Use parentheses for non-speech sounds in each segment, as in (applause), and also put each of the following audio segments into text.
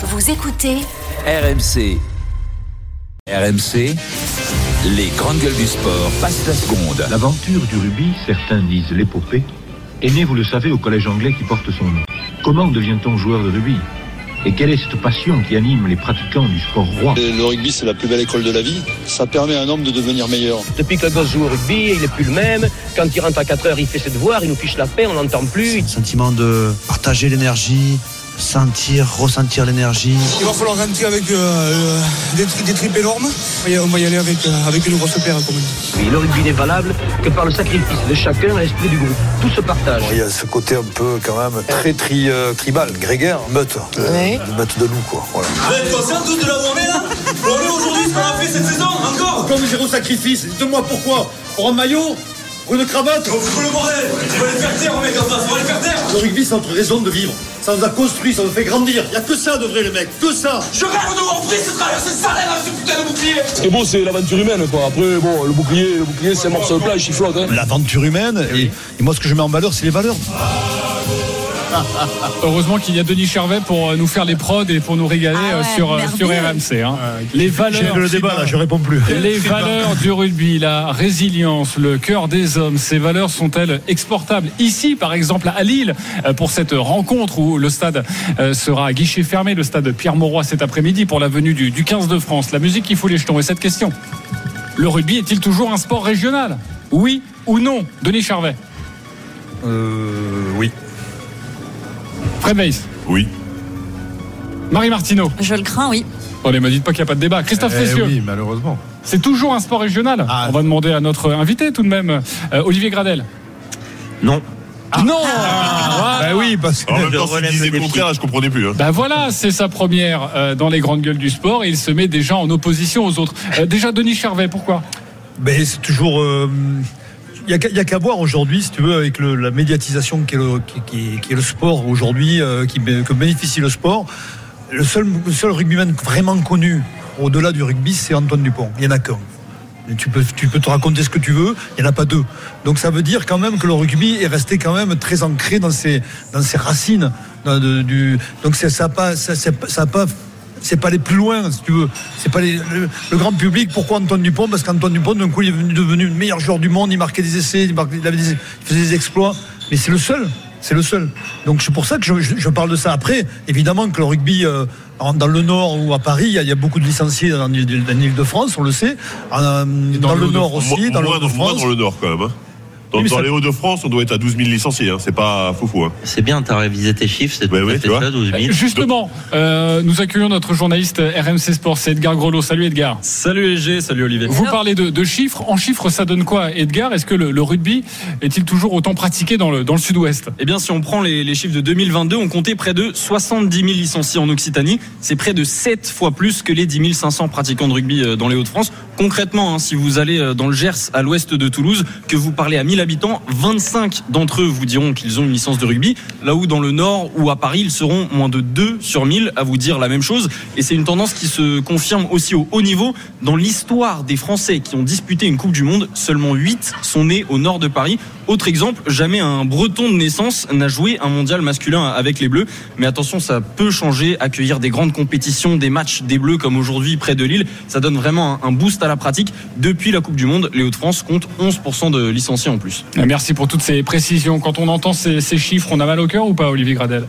Vous écoutez RMC. RMC, les grandes gueules du sport passent la seconde. L'aventure du rugby, certains disent l'épopée, est née, vous le savez, au collège anglais qui porte son nom. Comment devient-on joueur de rugby? Et quelle est cette passion qui anime les pratiquants du sport roi? Le rugby, c'est la plus belle école de la vie. Ça permet à un homme de devenir meilleur. Depuis que le gosse joue au rugby, il est plus le même. Quand il rentre à 4 heures, il fait ses devoirs, il nous fiche la paix, on l'entend plus. Sentiment de partager l'énergie, sentir, ressentir l'énergie. Il va falloir rentrer avec euh, des, tri- des tripes énormes. Et on va y aller avec, euh, avec une grosse paire, comme on dit. Oui, le rugby n'est valable que par le sacrifice de chacun à l'esprit du groupe. Tout se partage. Il y a ce côté un peu quand même très tri, euh, tribal, grégaire, meute, euh, une meute de loup quoi. Voilà. Vous êtes conscients tous de la journée là aujourd'hui ce qu'on a fait cette saison encore Comme zéro sacrifice, dites-moi pourquoi Pour un maillot Pour une cravate On fout le bordel On va les faire taire, on met en face, on va les faire taire Le rugby, c'est notre raison de vivre. Ça nous a construit, ça nous fait grandir. Il n'y a que ça de vrai, les mecs, que ça Je rêve de voir Brice traverser salaire avec ce putain de bouclier Ce qui est beau, c'est l'aventure humaine, quoi. Après, bon, le bouclier, le bouclier, c'est un morceau de plage, il flotte, hein. L'aventure humaine, et, et moi ce que je mets en valeur, c'est les valeurs. Heureusement qu'il y a Denis Charvet pour euh, nous faire les prods et pour nous régaler Ah euh, ouais, sur, euh, sur. RMC. hein. Les valeurs. J'ai le débat là, je réponds plus. Les valeurs du rugby, la résilience, le cœur des hommes, ces valeurs sont-elles exportables Ici, par exemple, à Lille, pour cette rencontre où le stade sera à guichet fermé, le stade Pierre-Mauroy cet après-midi pour la venue du, du 15 de France. La musique qui fout les jetons. Et cette question le rugby est-il toujours un sport régional? Oui ou non? Denis Charvet Euh. Fred Weiss Oui. Marie Martineau Je le crains, oui. Oh, ne me dites pas qu'il n'y a pas de débat. Christophe Cessieux oui, malheureusement. C'est toujours un sport régional. Ah. On va demander à notre invité tout de même, Euh, Olivier Gradel. Non. Non Bah oui, parce que. En même temps, disait contraire, je comprenais plus. Hein. Ben voilà, c'est sa première euh, dans les grandes gueules du sport et il se met déjà en opposition aux autres. Euh, déjà Denis Charvet, pourquoi? Mais c'est toujours. Il n'y a, a qu'à voir aujourd'hui, si tu veux, avec la médiatisation qui est le, sport aujourd'hui, euh, que bénéficie le sport. Le seul, rugbyman vraiment connu au-delà du rugby, c'est Antoine Dupont. Il n'y en a qu'un. Tu peux, tu peux te raconter ce que tu veux, il n'y en a pas deux. Donc ça veut dire quand même que le rugby est resté quand même très ancré dans ses, racines. donc ça n'a pas c'est pas aller plus loin, si tu veux. C'est pas les- le, le grand public. Pourquoi Antoine Dupont? Parce qu'Antoine Dupont, d'un coup, il est devenu, devenu le meilleur joueur du monde. Il marquait des essais, il, marquait- il avait des- il faisait des exploits. Mais c'est le seul. C'est le seul. Donc c'est pour ça que je, je- je parle de ça. Après, évidemment que le rugby euh, dans le Nord ou à Paris, il y a, il y a beaucoup de licenciés en Ile-de-France, on le sait. En, dans, le Nord aussi, dans le moins Nord-de-France. dans le Nord, quand même. hein. Dans, Oui, dans ça- les Hauts-de-France, on doit être à 12 000 licenciés. Hein. C'est pas foufou. Hein. C'est bien, t'as révisé tes chiffres, c'est Ouais, tu ça, 12 000. Justement, euh, nous accueillons notre journaliste RMC Sport, c'est Edgar Grelot. Salut Edgar. Salut EG, salut Olivier. Vous parlez de, de chiffres. En chiffres, ça donne quoi, Edgar? Est-ce que le, le rugby est-il toujours autant pratiqué dans le, dans le sud-ouest? Eh bien, si on prend les, les chiffres de 2022, on comptait près de 70 000 licenciés en Occitanie. C'est près de 7 fois plus que les 10 500 pratiquants de rugby euh, dans les Hauts-de-France. Concrètement, hein, si vous allez euh, dans le Gers, à l'ouest de Toulouse, que vous parlez à 1000 habitants, 25 d'entre eux vous diront qu'ils ont une licence de rugby. Là où dans le Nord ou à Paris, ils seront moins de 2 sur 1000 à vous dire la même chose. Et c'est une tendance qui se confirme aussi au haut niveau. Dans l'histoire des Français qui ont disputé une Coupe du Monde, seulement 8 sont nés au nord de Paris. Autre exemple, jamais un breton de naissance n'a joué un mondial masculin avec les Bleus. Mais attention, ça peut changer. Accueillir des grandes compétitions, des matchs des Bleus comme aujourd'hui près de Lille, ça donne vraiment un boost à la pratique. Depuis la Coupe du Monde, les Hauts-de-France comptent 11% de licenciés en plus. Euh, Merci pour toutes ces précisions. Quand on entend ces, ces chiffres, on a mal au cœur ou pas, Olivier Gradel?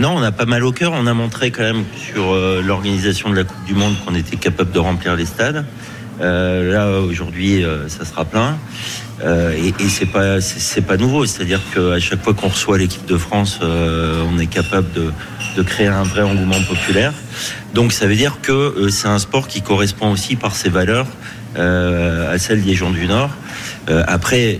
Non, on a pas mal au cœur. On a montré quand même sur euh, l'organisation de la Coupe du Monde qu'on était capable de remplir les stades. Euh, là, aujourd'hui, euh, ça sera plein. Euh, et et c'est pas c'est pas nouveau. C'est-à-dire qu'à chaque fois qu'on reçoit l'équipe de France, euh, on est capable de, de créer un vrai engouement populaire. Donc ça veut dire que euh, c'est un sport qui correspond aussi par ses valeurs euh, à celles des gens du Nord. Après,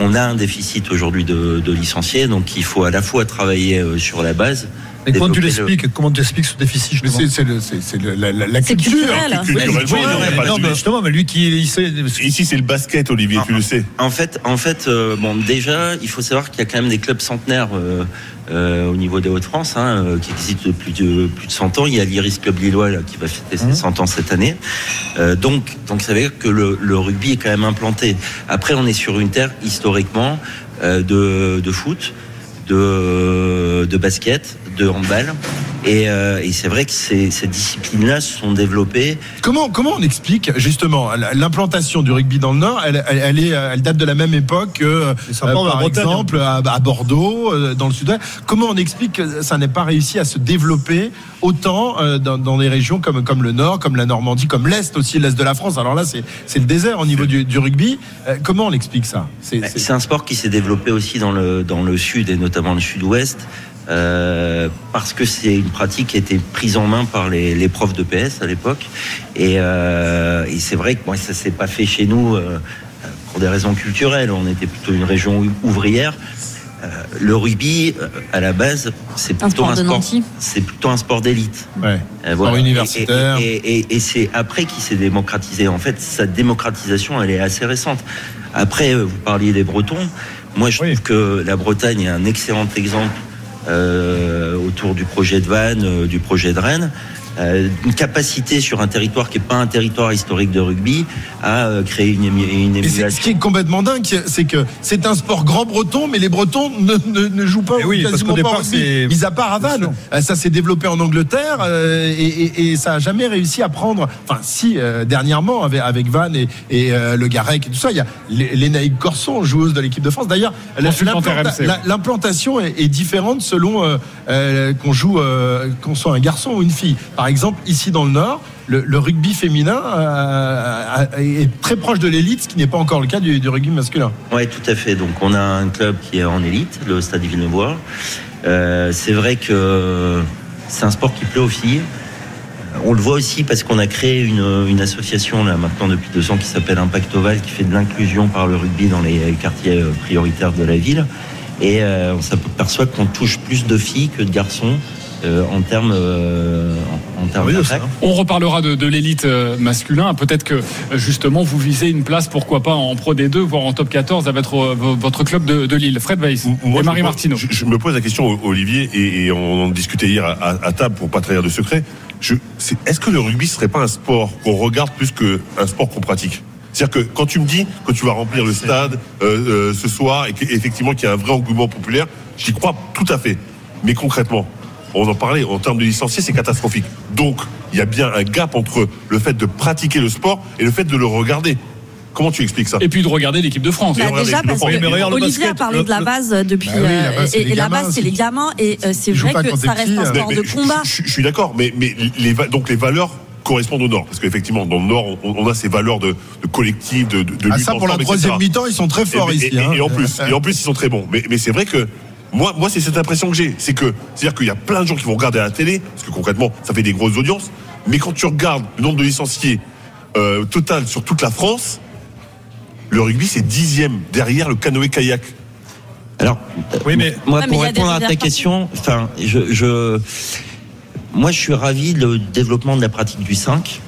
on, a un déficit aujourd'hui de, de licenciés, donc il faut à la fois travailler sur la base. Et comment tu le- l'expliques? Comment tu expliques ce déficit c'est- c'est le- c'est c'est le- la, la- la C'est culture. culturel. Oui, non, non, mais débat. justement, mais lui qui il sait. Ici, c'est le basket, Olivier, tu le sais. En fait, en fait, euh, bon, déjà, il faut savoir qu'il y a quand même des clubs centenaires euh, euh, au niveau des Hauts-de-France, hein, euh, qui existent depuis de, plus de 100 ans. Il y a l'Iris Club Lillois là, qui va fêter ses 100 ans cette année. Euh, donc, donc, ça veut dire que le, le rugby est quand même implanté. Après, on est sur une terre historiquement euh, de, de foot, de, basket, de handball. Et, euh, et c'est vrai que ces, ces disciplines-là se sont développées. Comment, comment on explique justement l'implantation du rugby dans le Nord elle, elle, elle est, elle date de la même époque que, euh, par exemple, à, à Bordeaux, euh, dans le Sud-Ouest. Comment on explique que ça n'ait pas réussi à se développer autant euh, dans, dans, des régions comme, comme le Nord, comme la Normandie, comme l'Est aussi, l'Est de la France? Alors là, c'est le désert au niveau du, du rugby. Euh, comment on explique ça? C'est un sport qui s'est développé aussi dans le, dans le Sud et notamment le Sud-Ouest. Euh, parce que c'est une pratique qui a été prise en main par les, les profs de PS à l'époque. Et, euh, et c'est vrai que moi, ça s'est pas fait chez nous euh, pour des raisons culturelles. On était plutôt une région ouvrière. Euh, le rugby, euh, à la base, c'est plutôt un sport, c'est plutôt un sport d'élite. Ouais. Euh, voilà. Sport universitaire. Et, et, et, et c'est après qu'il s'est démocratisé. En fait, sa démocratisation, elle est assez récente. Après, vous parliez des Bretons. Moi, je oui. trouve que la Bretagne est un excellent exemple autour du projet de Vannes, euh, du projet de Rennes. Euh, une capacité sur un territoire qui n'est pas un territoire historique de rugby à euh, créer une, une émulation. Ce qui est complètement dingue, c'est que c'est un sport grand breton, mais les Bretons ne, ne, ne jouent pas oui, quasiment pas au rugby, mis à part à Vannes. Ça s'est développé en Angleterre euh, et, et, et, ça a jamais réussi à prendre. Enfin, si euh, dernièrement avec, avec Vannes et, et euh, le Garec et tout ça, il y a Lénaïque Corson, joueuse de l'équipe de France. D'ailleurs, l'implantation est, est, différente selon qu'on joue, qu'on soit un garçon ou une fille. Par exemple, ici dans le Nord, le, rugby féminin euh, est très proche de l'élite, ce qui n'est pas encore le cas du, rugby masculin. Oui, tout à fait. Donc on a un club qui est en élite, le Stade Villeneuve. Euh, c'est vrai que c'est un sport qui plaît aux filles. On le voit aussi parce qu'on a créé une, association là maintenant depuis deux ans qui s'appelle Impact Oval qui fait de l'inclusion par le rugby dans les quartiers prioritaires de la ville. Et euh, on s'aperçoit qu'on touche plus de filles que de garçons euh, en termes euh, en, en termes oui, On reparlera de, de l'élite euh, masculin. Peut-être que justement vous visez une place, pourquoi pas en Pro D2, voire en Top 14 avec votre, votre club de, de Lille. Fred Weiss et Marie Martineau. Je, je, me pose la question, Olivier, et, et on en discutait hier à, à, table pour pas trahir de secret. Est-ce que le rugby serait pas un sport qu'on regarde plus qu'un sport qu'on pratique? C'est-à-dire que quand tu me dis que tu vas remplir le stade euh, euh, ce soir et qu'effectivement qu'il y a un vrai engouement populaire, j'y crois tout à fait. Mais concrètement, on en parlait, en termes de licenciés, c'est catastrophique. Donc, il y a bien un gap entre le fait de pratiquer le sport et le fait de le regarder. Comment tu expliques ça? Et puis de regarder l'équipe de France. Bah, déjà parce que Olivier a parlé de la base depuis. Bah oui, la base, et, et la base, c'est les gamins. Et euh, c'est vrai que ça reste un sport de combat. Je, je suis d'accord, mais, mais les, donc les valeurs correspondent au Nord. Parce qu'effectivement, dans le Nord, on, on, a ces valeurs de, de collectif, de, de, de ah, Ça, pour la troisième mi-temps, ils sont très forts et, ici. Et, hein. et, en plus, et en plus, ils sont très bons. Mais, mais c'est vrai que moi, moi c'est cette impression que j'ai. C'est que, c'est-à-dire qu'il y a plein de gens qui vont regarder à la télé, parce que concrètement, ça fait des grosses audiences. Mais quand tu regardes le nombre de licenciés euh, total sur toute la France, le rugby, c'est dixième derrière le canoë-kayak. Alors, oui, mais moi, pour répondre à ta question, enfin, je, je, moi, je suis ravi du développement de la pratique du 5,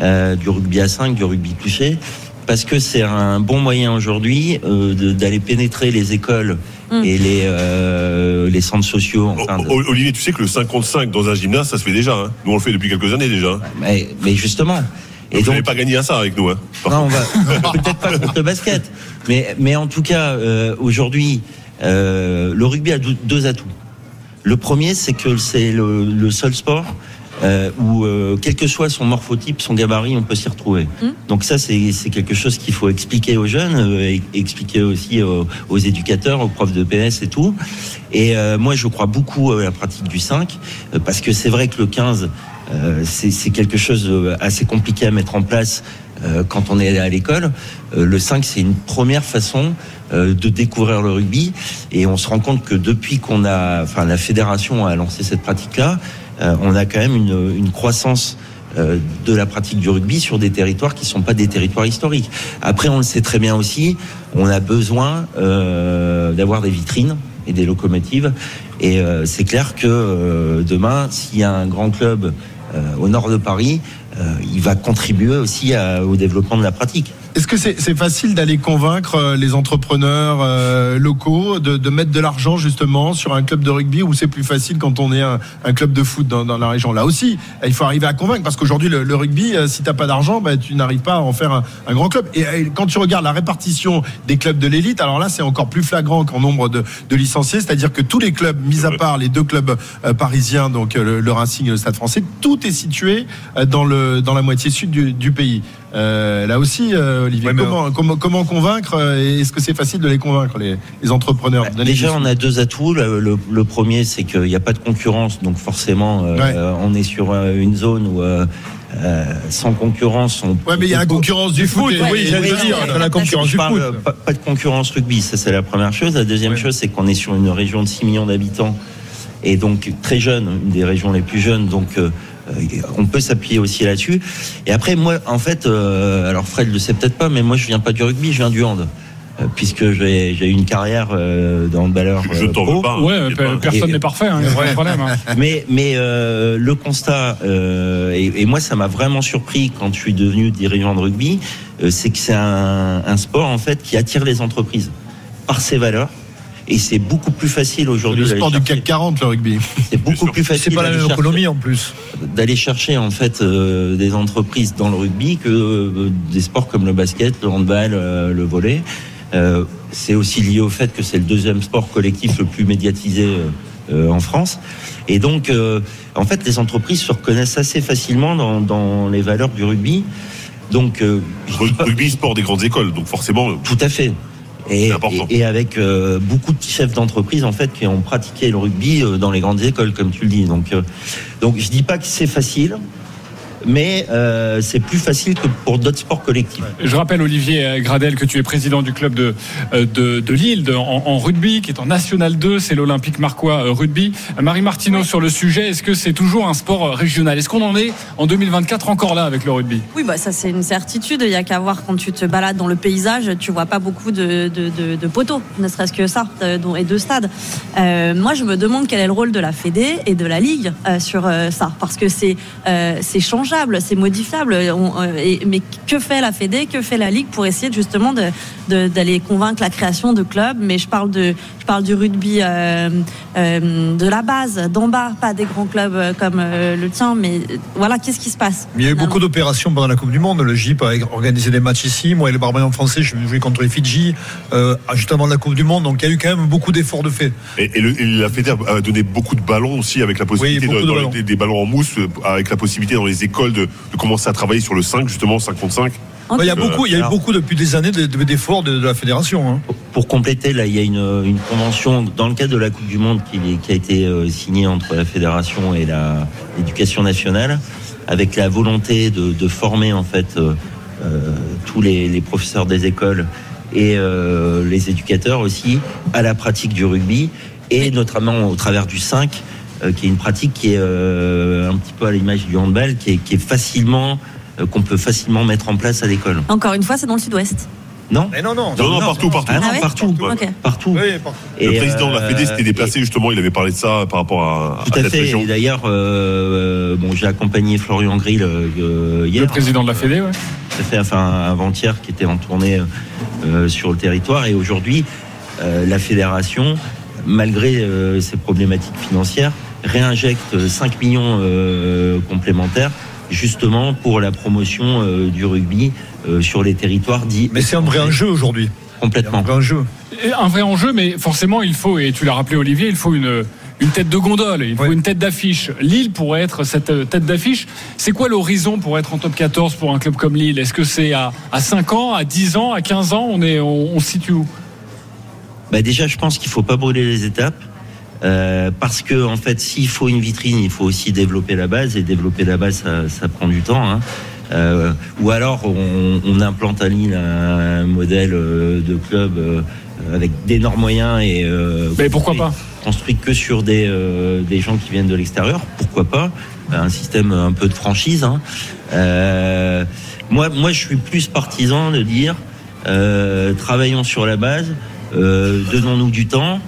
euh, du rugby à 5, du rugby touché, parce que c'est un bon moyen aujourd'hui euh, d'aller pénétrer les écoles mm. et les, euh, les centres sociaux. De... Olivier, tu sais que le 55 dans un gymnase, ça se fait déjà. Hein nous, on le fait depuis quelques années déjà. Mais, mais justement. Et vous n'avez pas gagné à ça avec nous. Hein non, on va peut-être pas contre le basket, mais mais en tout cas euh, aujourd'hui, euh, le rugby a deux atouts. Le premier, c'est que c'est le, le, seul sport euh, où, euh, quel que soit son morphotype, son gabarit, on peut s'y retrouver. Mmh. Donc ça, c'est quelque chose qu'il faut expliquer aux jeunes, euh, et expliquer aussi aux, aux, éducateurs, aux profs de PS et tout. Et euh, moi, je crois beaucoup à la pratique du 5, parce que c'est vrai que le 15, c'est quelque chose assez compliqué à mettre en place quand on est à l'école. le 5, c'est une première façon de découvrir le rugby et on se rend compte que depuis qu'on a, enfin la fédération a lancé cette pratique-là, euh, on a quand même une, croissance euh, de la pratique du rugby sur des territoires qui ne sont pas des territoires historiques. Après, on le sait très bien aussi, on a besoin euh, d'avoir des vitrines et des locomotives. Et euh, c'est clair que euh, demain, s'il y a un grand club au nord de Paris, il va contribuer aussi à, au développement de la pratique. Est-ce que c'est facile d'aller convaincre euh, les entrepreneurs euh, locaux de, de, mettre de l'argent justement sur un club de rugby ou c'est plus facile quand on est un, un club de foot dans, dans, la région? Là aussi, il faut arriver à convaincre parce qu'aujourd'hui le, rugby, euh, si t'as pas d'argent, bah, tu n'arrives pas à en faire un, un, grand club. Et, quand tu regardes la répartition des clubs de l'élite, alors là c'est encore plus flagrant qu'en nombre de, de licenciés, c'est-à-dire que tous les clubs, mis à part les deux clubs parisiens, donc le, le, Racing et le Stade Français, tout est situé dans le dans la moitié sud du, du pays. Euh, là aussi, euh, Olivier, comment, comment, convaincre euh, Est-ce que c'est facile de les convaincre, les, entrepreneurs bah, Déjà, on a deux atouts. Le, premier, c'est qu'il n'y a pas de concurrence, donc forcément, on est sur une zone où. sans concurrence. On ouais, mais il y a la concurrence du foot. oui, j'allais dire, la concurrence du foot. Pas, de concurrence rugby, ça c'est la première chose. La deuxième chose, c'est qu'on est sur une région de 6 millions d'habitants et donc très jeune, une des régions les plus jeunes. Donc euh, on peut s'appuyer aussi là-dessus. Et après, moi, en fait, euh, alors Fred le sait peut-être pas, mais moi, je viens pas du rugby, je viens du hand euh, puisque j'ai eu une carrière euh, dans le Je t'en veux pas. Ouais, personne n'est parfait, hein, a problème. Hein. (laughs) Mais, mais le constat, et, moi ça m'a vraiment surpris quand je suis devenu dirigeant de rugby, c'est que c'est un, un, sport en fait qui attire les entreprises par ses valeurs, et c'est beaucoup plus facile aujourd'hui. Le sport du CAC 40, le rugby. C'est beaucoup plus facile. C'est pas la même économie en plus. D'aller chercher en fait euh, des entreprises dans le rugby que euh, des sports comme le basket, le handball, euh, le volley. c'est aussi lié au fait que c'est le deuxième sport collectif le plus médiatisé en France. Et donc, en fait, les entreprises se reconnaissent assez facilement dans, dans les valeurs du rugby. Donc, rugby, sport des grandes écoles, donc forcément. Tout à fait. Et, et, avec euh, beaucoup de chefs d'entreprise en fait qui ont pratiqué le rugby euh, dans les grandes écoles, comme tu le dis. Donc, euh, donc je dis pas que c'est facile mais euh, c'est plus facile que pour d'autres sports collectifs. Je rappelle, Olivier Gradel, que tu es président du club de, euh, de, de Lille en, rugby, qui est en National 2, c'est l'Olympique Marquois euh, Rugby. Marie Martineau, sur le sujet, est-ce que c'est toujours un sport régional? Est-ce qu'on en est en 2024 encore là avec le rugby? Oui, bah, ça c'est une certitude. Il n'y a qu'à voir quand tu te balades dans le paysage, tu vois pas beaucoup de, de, de poteaux, ne serait-ce que ça, et de stades. moi, je me demande quel est le rôle de la Fédé et de la Ligue sur ça, parce que c'est c'est changeable c'est modifiable. Euh, mais que fait la Fédé, que fait la Ligue pour essayer justement d'aller convaincre la création de clubs? Mais je parle de, parle du rugby euh, euh, de la base, d'en bas, pas des grands clubs comme le tien. Mais voilà, qu'est-ce qui se passe Il y a eu beaucoup d'opérations pendant la Coupe du Monde. Le GIP a organisé des matchs ici. Moi et le Barbarian français, je joué contre les Fidji juste avant la Coupe du Monde. Donc il y a eu quand même beaucoup d'efforts de fait. Et, la Fédé a donné beaucoup de ballons aussi avec la possibilité de, des ballons en mousse, avec la possibilité dans les écoles de, commencer à travailler sur le 5, justement, 5 contre 5 il y a beaucoup, il y a eu beaucoup depuis des années d'efforts de, la fédération. Hein. Pour compléter, là, il y a une, convention dans le cadre de la Coupe du Monde qui, a été euh, signée entre la fédération et l'éducation nationale, avec la volonté de, former en fait euh, euh, tous les, professeurs des écoles et les éducateurs aussi à la pratique du rugby et notamment au travers du 5 euh, qui est une pratique qui est euh, un petit peu à l'image du handball, qui est, qui est facilement euh, qu'on peut facilement mettre en place à l'école. Encore une fois, c'est dans le sud-ouest. Non non, non, non, partout, partout. Ah partout. Partout. Et le président de la Fédé s'était déplacé justement, il avait parlé de ça par rapport à, Tout à, fait. Et d'ailleurs, bon, j'ai accompagné Florian Grill hier. Le président de la Fédé, ouais. Tout à fait, enfin avant-hier, qui était en tournée sur le territoire. Et aujourd'hui, la fédération, malgré ses problématiques financières, réinjecte 5 millions euh, complémentaires justement pour la promotion euh, du rugby euh, sur les territoires dits. Mais c'est un vrai enjeu aujourd'hui. Complètement. Un vrai enjeu. un vrai enjeu, mais forcément, il faut, et tu l'as rappelé Olivier, il faut une, une tête de gondole, il faut une tête d'affiche. Lille pourrait être cette tête d'affiche. C'est quoi l'horizon pour être en top 14 pour un club comme Lille? Est-ce que c'est à, à 5 ans, à 10 ans, à 15 ans? On, est, on, se situe où? Bah Déjà, je pense qu'il ne faut pas brûler les étapes. Euh, parce que en fait, s'il faut une vitrine, il faut aussi développer la base et développer la base, ça, ça prend du temps. Hein. Euh, ou alors on, on, implante à Lille un modèle euh, de club euh, avec d'énormes moyens et mais pourquoi pas construit que sur des, des gens qui viennent de l'extérieur. Pourquoi pas un système un peu de franchise. Hein. moi, moi, je suis plus partisan de dire travaillons sur la base, donnons-nous du temps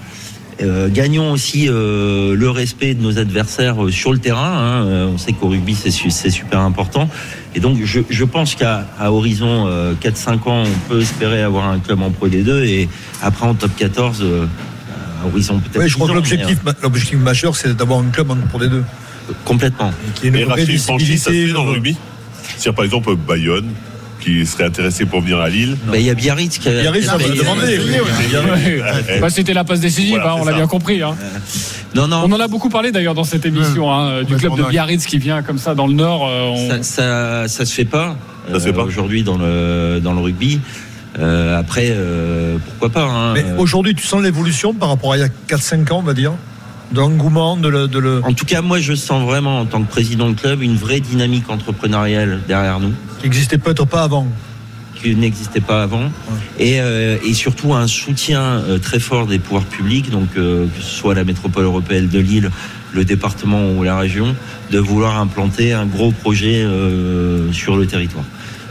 Euh, gagnons aussi euh, le respect de nos adversaires euh, sur le terrain. hein. Euh, on sait qu'au rugby, c'est su- c'est super important. Et donc, je, je pense qu'à à horizon euh, 4-5 ans, on peut espérer avoir un club en Pro D2 et après en top 14, euh, à horizon peut-être. Oui, je crois 10 que l'objectif, mais, l'objectif majeur, c'est d'avoir un club en deux. euh, complètement. Qui est une Mais vraie fait dans le visibilité. rugby C'est-à-dire, par exemple, Bayonne, qui serait intéressé pour venir à Lille. Bah, Il y a Biarritz qui a. Biarritz, ça va demander. Bah, C'était la passe décisive, Voilà, hein, on l'a bien compris. hein. Non, non. On en a beaucoup parlé d'ailleurs dans cette émission hein, du club de Biarritz qui vient comme ça dans le Nord. euh, on- Ça, ça, ça se fait pas. Ça se fait pas. aujourd'hui dans le dans le rugby. Euh, après, euh, pourquoi pas. Hein, Mais Euh, aujourd'hui, tu sens l'évolution par rapport à il y a 4-5 ans, on va dire? De l'engouement, de le. De le... En tout cas, moi, je sens vraiment, en tant que président de club, une vraie dynamique entrepreneuriale derrière nous, qui n'existait peut-être pas avant. qui n'existait pas avant, et, euh, et surtout un soutien euh, très fort des pouvoirs publics, donc euh, que ce soit la métropole européenne de Lille, le département ou la région, de vouloir implanter un gros projet sur le territoire.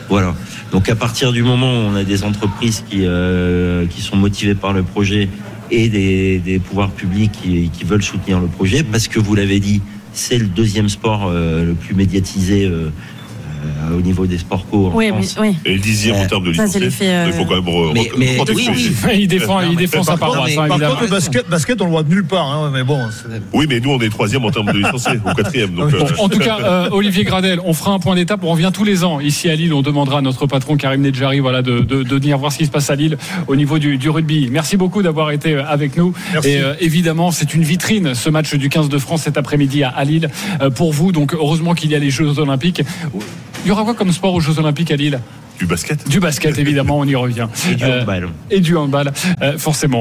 Voilà. Donc à partir du moment où on a des entreprises qui, qui sont motivées par le projet et des, pouvoirs publics qui, veulent soutenir le projet, parce que vous l'avez dit, c'est le deuxième sport euh, le plus médiatisé euh, au niveau des sports co en Oui, France. oui. Et le dixième en termes de licenciés. euh, Il faut quand même re- Mais- re- mais- contextualiser. oui, oui. il défend, il défend sa par paroisse, hein, Par évidemment. contre, le basket, basket, on le voit nulle part, hein, mais bon. Oui, mais nous, on est troisième en termes de licenciés, ou quatrième. Donc, Bon, euh, en tout cas, (laughs) euh, Olivier Gradel, on fera un point d'étape. On revient tous les ans ici à Lille. On demandera à notre patron Karim Nedjari voilà, de, de, de venir voir ce qui se passe à Lille au niveau du, du rugby. Merci beaucoup d'avoir été euh, avec nous. Merci. Et euh, évidemment, c'est une vitrine ce match du 15 de France cet après-midi à, à Lille euh, pour vous. Donc heureusement qu'il y a les Jeux Olympiques. Il y aura quoi comme sport aux Jeux Olympiques à Lille? Du basket. Du basket, évidemment, on y revient. Et du Euh, handball. et du handball, euh, forcément.